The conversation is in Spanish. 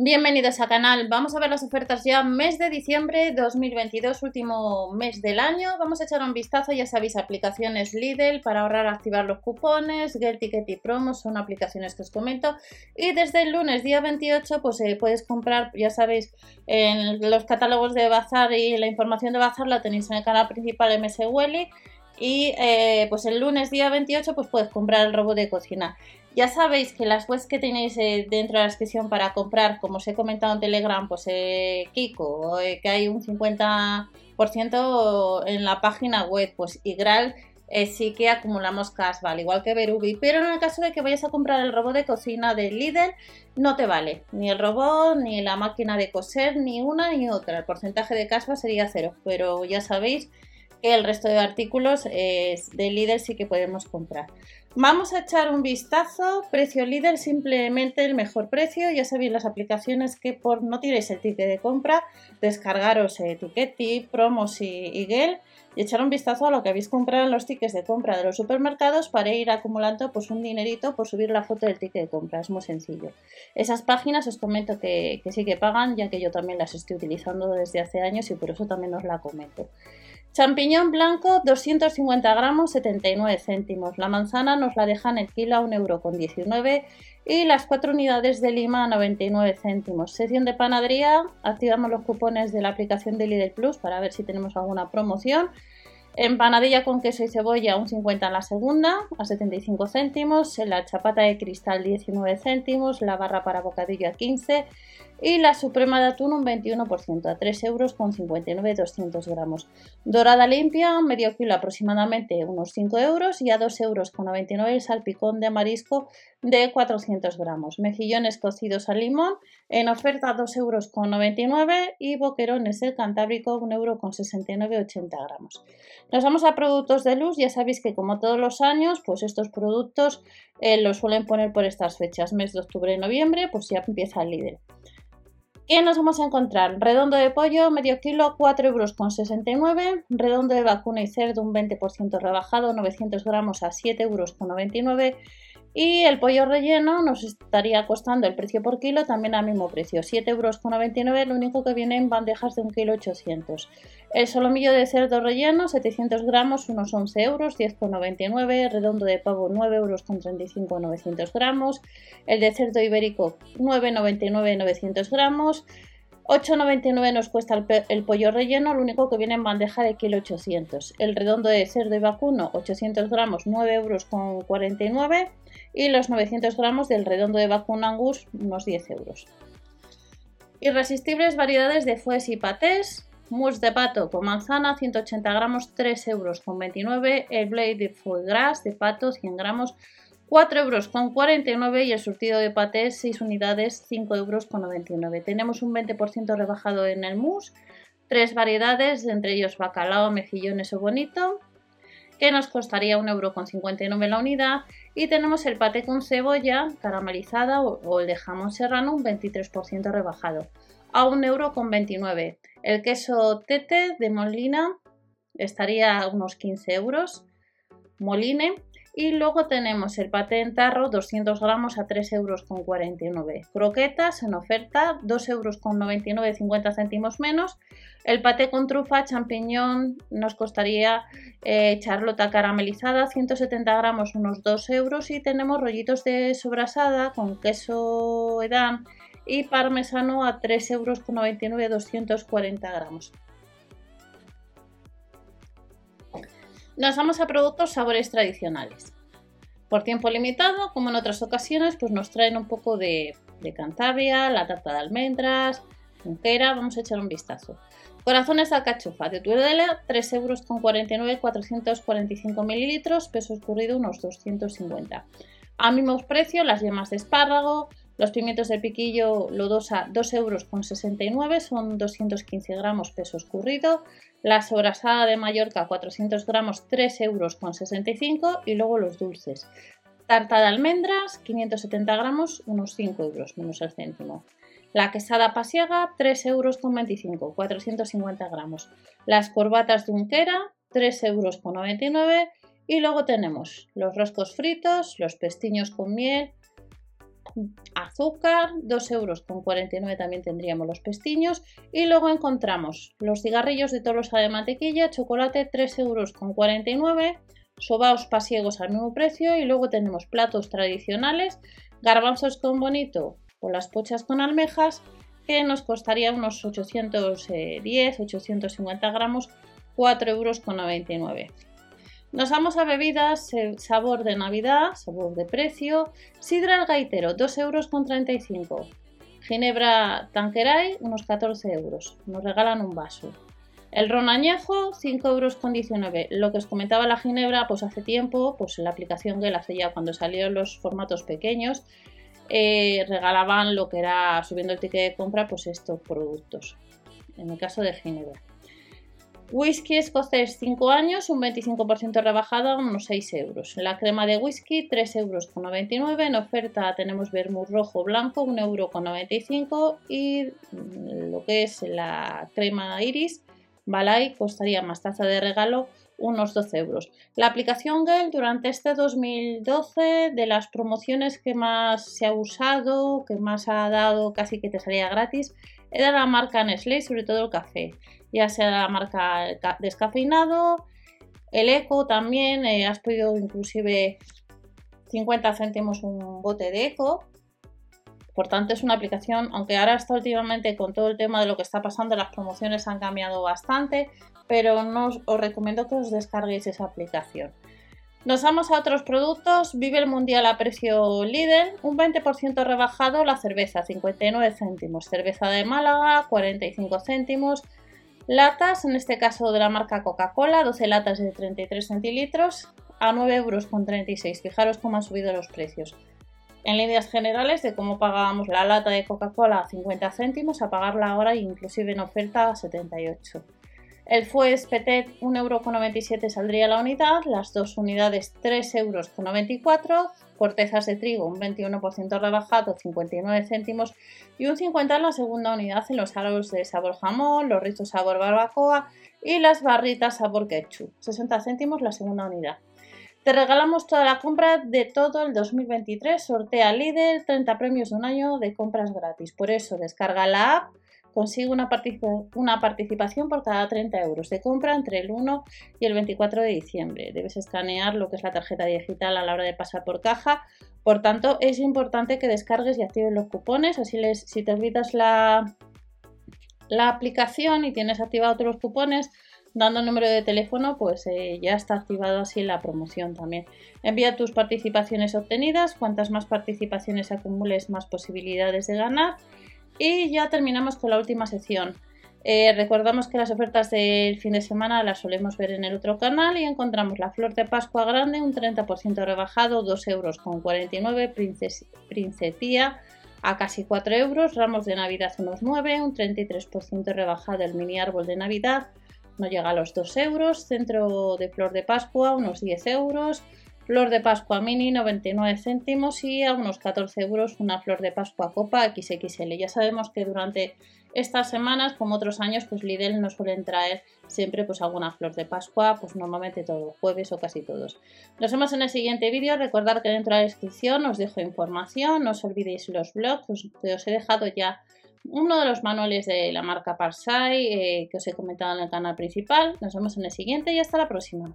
Bienvenidos al canal. Vamos a ver las ofertas ya mes de diciembre 2022, último mes del año. Vamos a echar un vistazo, ya sabéis, aplicaciones Lidl para ahorrar, activar los cupones, Get Ticket y Promos son aplicaciones que os comento. Y desde el lunes día 28 pues eh, puedes comprar, ya sabéis, en los catálogos de Bazar y la información de Bazar la tenéis en el canal principal MS Welly. Y eh, pues el lunes día 28 pues puedes comprar el robot de cocina. Ya sabéis que las webs que tenéis eh, dentro de la descripción para comprar, como os he comentado en Telegram, pues eh, Kiko, eh, que hay un 50% en la página web, pues Igral sí que acumulamos cash, vale, igual que Berubi, pero en el caso de que vayas a comprar el robot de cocina de Lidl, no te vale, ni el robot, ni la máquina de coser, ni una ni otra, el porcentaje de cash sería cero, pero ya sabéis que el resto de artículos de Lidl sí que podemos comprar. Vamos a echar un vistazo. Precio líder, simplemente el mejor precio. Ya sabéis las aplicaciones que por no tiréis el ticket de compra, descargaros Etiqueti, Promos y, y Gel echar un vistazo a lo que habéis comprado en los tickets de compra de los supermercados para ir acumulando pues un dinerito por subir la foto del ticket de compra. Es muy sencillo. Esas páginas os comento que, sí que pagan, ya que yo también las estoy utilizando desde hace años y por eso también os la comento. Champiñón blanco 250 gramos 79 céntimos. La manzana nos la dejan el kilo a 1,19€ y las 4 unidades de lima a 99 céntimos. Sección de panadería, activamos los cupones de la aplicación de Lidl Plus para ver si tenemos alguna promoción. Empanadilla con queso y cebolla, un 50 en la segunda, a 75 céntimos. La chapata de cristal, 19 céntimos. La barra para bocadillo a 15. Y la suprema de atún, un 21%, a 3 euros con 59, 200 gramos. Dorada limpia, medio kilo aproximadamente, unos 5 euros. Y a 2 euros con 99 el salpicón de marisco de 400 gramos. Mejillones cocidos al limón, en oferta 2 euros con 99. Y boquerones el cantábrico, 1 euro con 69, 80 gramos. Nos vamos a productos de luz, ya sabéis que como todos los años, pues estos productos eh, los suelen poner por estas fechas, mes de octubre y noviembre, pues ya empieza el líder. ¿Qué nos vamos a encontrar? Redondo de pollo, medio kilo, 4 euros con 69. Redondo de vacuna y cerdo, un 20% rebajado, 900 gramos a 7 euros con 99. Y el pollo relleno nos estaría costando el precio por kilo también al mismo precio, 7,99 euros, lo único que viene en bandejas de 1,8 kg. El solomillo de cerdo relleno, 700 gramos, unos 11 euros, 10,99. Redondo de pavo, 9 euros con 35, 900 gramos. El de cerdo ibérico, 9,99, 900 gramos. 8,99 nos cuesta el, pollo relleno, lo único que viene en bandeja de kilo 800. El redondo de cerdo y vacuno, 800 gramos, 9 euros con 49 y los 900 gramos del redondo de vacuno angus, unos 10 euros. Irresistibles variedades de fues y patés, mousse de pato con manzana, 180 gramos, 3 euros con 29, el blade de foie gras de pato, 100 gramos, 4 euros con 49 y el surtido de patés 6 unidades 5 euros con 99. Tenemos un 20% rebajado en el mousse, tres variedades, entre ellos bacalao, mejillones o bonito, que nos costaría 1,59 euro con 59 la unidad. Y tenemos el paté con cebolla caramelizada o, el de jamón serrano, un 23% rebajado, a 1,29 euro con 29. El queso tete de Molina estaría a unos 15 euros. Moline y luego tenemos el paté en tarro, 200 gramos a 3,49 euros. Croquetas en oferta, 2,99 euros, 50 céntimos menos. El paté con trufa, champiñón, nos costaría eh, charlota caramelizada, 170 gramos, unos 2 euros. Y tenemos rollitos de sobrasada con queso edam y parmesano a 3,99 euros, 240 gramos. Nos vamos a productos sabores tradicionales. Por tiempo limitado, como en otras ocasiones, pues nos traen un poco de, Cantabria, la tarta de almendras, junquera, vamos a echar un vistazo. Corazones de alcachofa de Tudela, 3 euros con 49, 445 mililitros, peso escurrido unos 250. A mismo precio, las yemas de espárrago, los pimientos de piquillo lodosa 2 euros con 69, son 215 gramos peso escurrido. La sobrasada de Mallorca 400 gramos 3 euros con 65 y luego los dulces. Tarta de almendras 570 gramos unos 5 euros menos el céntimo. La quesada pasiega 3 euros con 25, 450 gramos. Las corbatas de unquera 3 euros con 99 y luego tenemos los roscos fritos, los pestiños con miel, azúcar, 2 euros con 49 también tendríamos los pestiños y luego encontramos los cigarrillos de Tolosa de mantequilla, chocolate 3 euros con 49, sobaos pasiegos al mismo precio y luego tenemos platos tradicionales, garbanzos con bonito o las pochas con almejas que nos costaría unos 810, 850 gramos, 4 euros con 99. Nos vamos a bebidas, sabor de Navidad, sabor de precio, sidra al gaitero, 2 euros con 35. Ginebra Tanqueray, unos 14 euros. Nos regalan un vaso. El ron añejo, 5 euros con 19. Lo que os comentaba la ginebra, pues hace tiempo, pues la aplicación que la hace ya cuando salieron los formatos pequeños, eh, regalaban lo que era, subiendo el ticket de compra, pues estos productos. En el caso de ginebra. Whisky escocés 5 años, un 25% rebajado, unos 6 euros. La crema de whisky 3 euros con 99. En oferta tenemos vermouth rojo blanco 1 euro con 95 y mm, lo que es la crema iris Balay costaría más taza de regalo unos 12 euros. La aplicación Gel durante este 2012 de las promociones que más se ha usado, que más ha dado casi que te salía gratis, era la marca Nestlé, sobre todo el café ya sea la marca descafeinado, el eco también, eh, has pedido inclusive 50 céntimos un bote de eco. Por es una aplicación, aunque ahora está últimamente con todo el tema de lo que está pasando, las promociones han cambiado bastante, pero no os, recomiendo que os descarguéis esa aplicación. Nos vamos a otros productos. Vive el Mundial a precio Lidl. Un 20% rebajado la cerveza, 59 céntimos. Cerveza de Málaga, 45 céntimos. Latas, en este caso de la marca Coca-Cola, 12 latas de 33 centilitros a 9,36 euros. Fijaros cómo han subido los precios. En líneas generales de cómo pagábamos la lata de Coca-Cola a 50 céntimos a pagarla ahora inclusive en oferta a 78. El Fues Petit 1,97 euro saldría la unidad, las dos unidades 3,94 euros, cortezas de trigo un 21% rebajado 59 céntimos y un 50 en la segunda unidad en los aros de sabor jamón, los rizos sabor barbacoa y las barritas sabor ketchup, 60 céntimos la segunda unidad. Te regalamos toda la compra de todo el 2023, sortea líder, 30 premios de un año de compras gratis. Por eso descarga la app consigue una, participación por cada 30 euros de compra entre el 1 y el 24 de diciembre. Debes escanear lo que es la tarjeta digital a la hora de pasar por caja. Por tanto, es importante que descargues y actives los cupones. Así les, si te olvidas la, la aplicación y tienes activados otros cupones, dando número de teléfono, pues eh, ya está activado así la promoción también. Envía tus participaciones obtenidas. Cuantas más participaciones acumules, más posibilidades de ganar. Y ya terminamos con la última sección. Eh, recordamos que las ofertas del fin de semana las solemos ver en el otro canal y encontramos la flor de Pascua grande, un 30% rebajado, 2 euros con 49, princesía a casi 4 euros, ramos de Navidad unos 9, un 33% rebajado el mini árbol de Navidad, no llega a los 2 euros, centro de flor de Pascua unos 10 euros, Flor de Pascua Mini 99 céntimos y a unos 14 euros una flor de Pascua Copa XXL. Ya sabemos que durante estas semanas, como otros años, pues Lidl nos suelen traer siempre pues alguna flor de Pascua, pues normalmente todos jueves o casi todos. Nos vemos en el siguiente vídeo. Recordad que dentro de la descripción os dejo información, no os olvidéis los blogs, os, os he dejado ya uno de los manuales de la marca Parsai eh, que os he comentado en el canal principal. Nos vemos en el siguiente y hasta la próxima.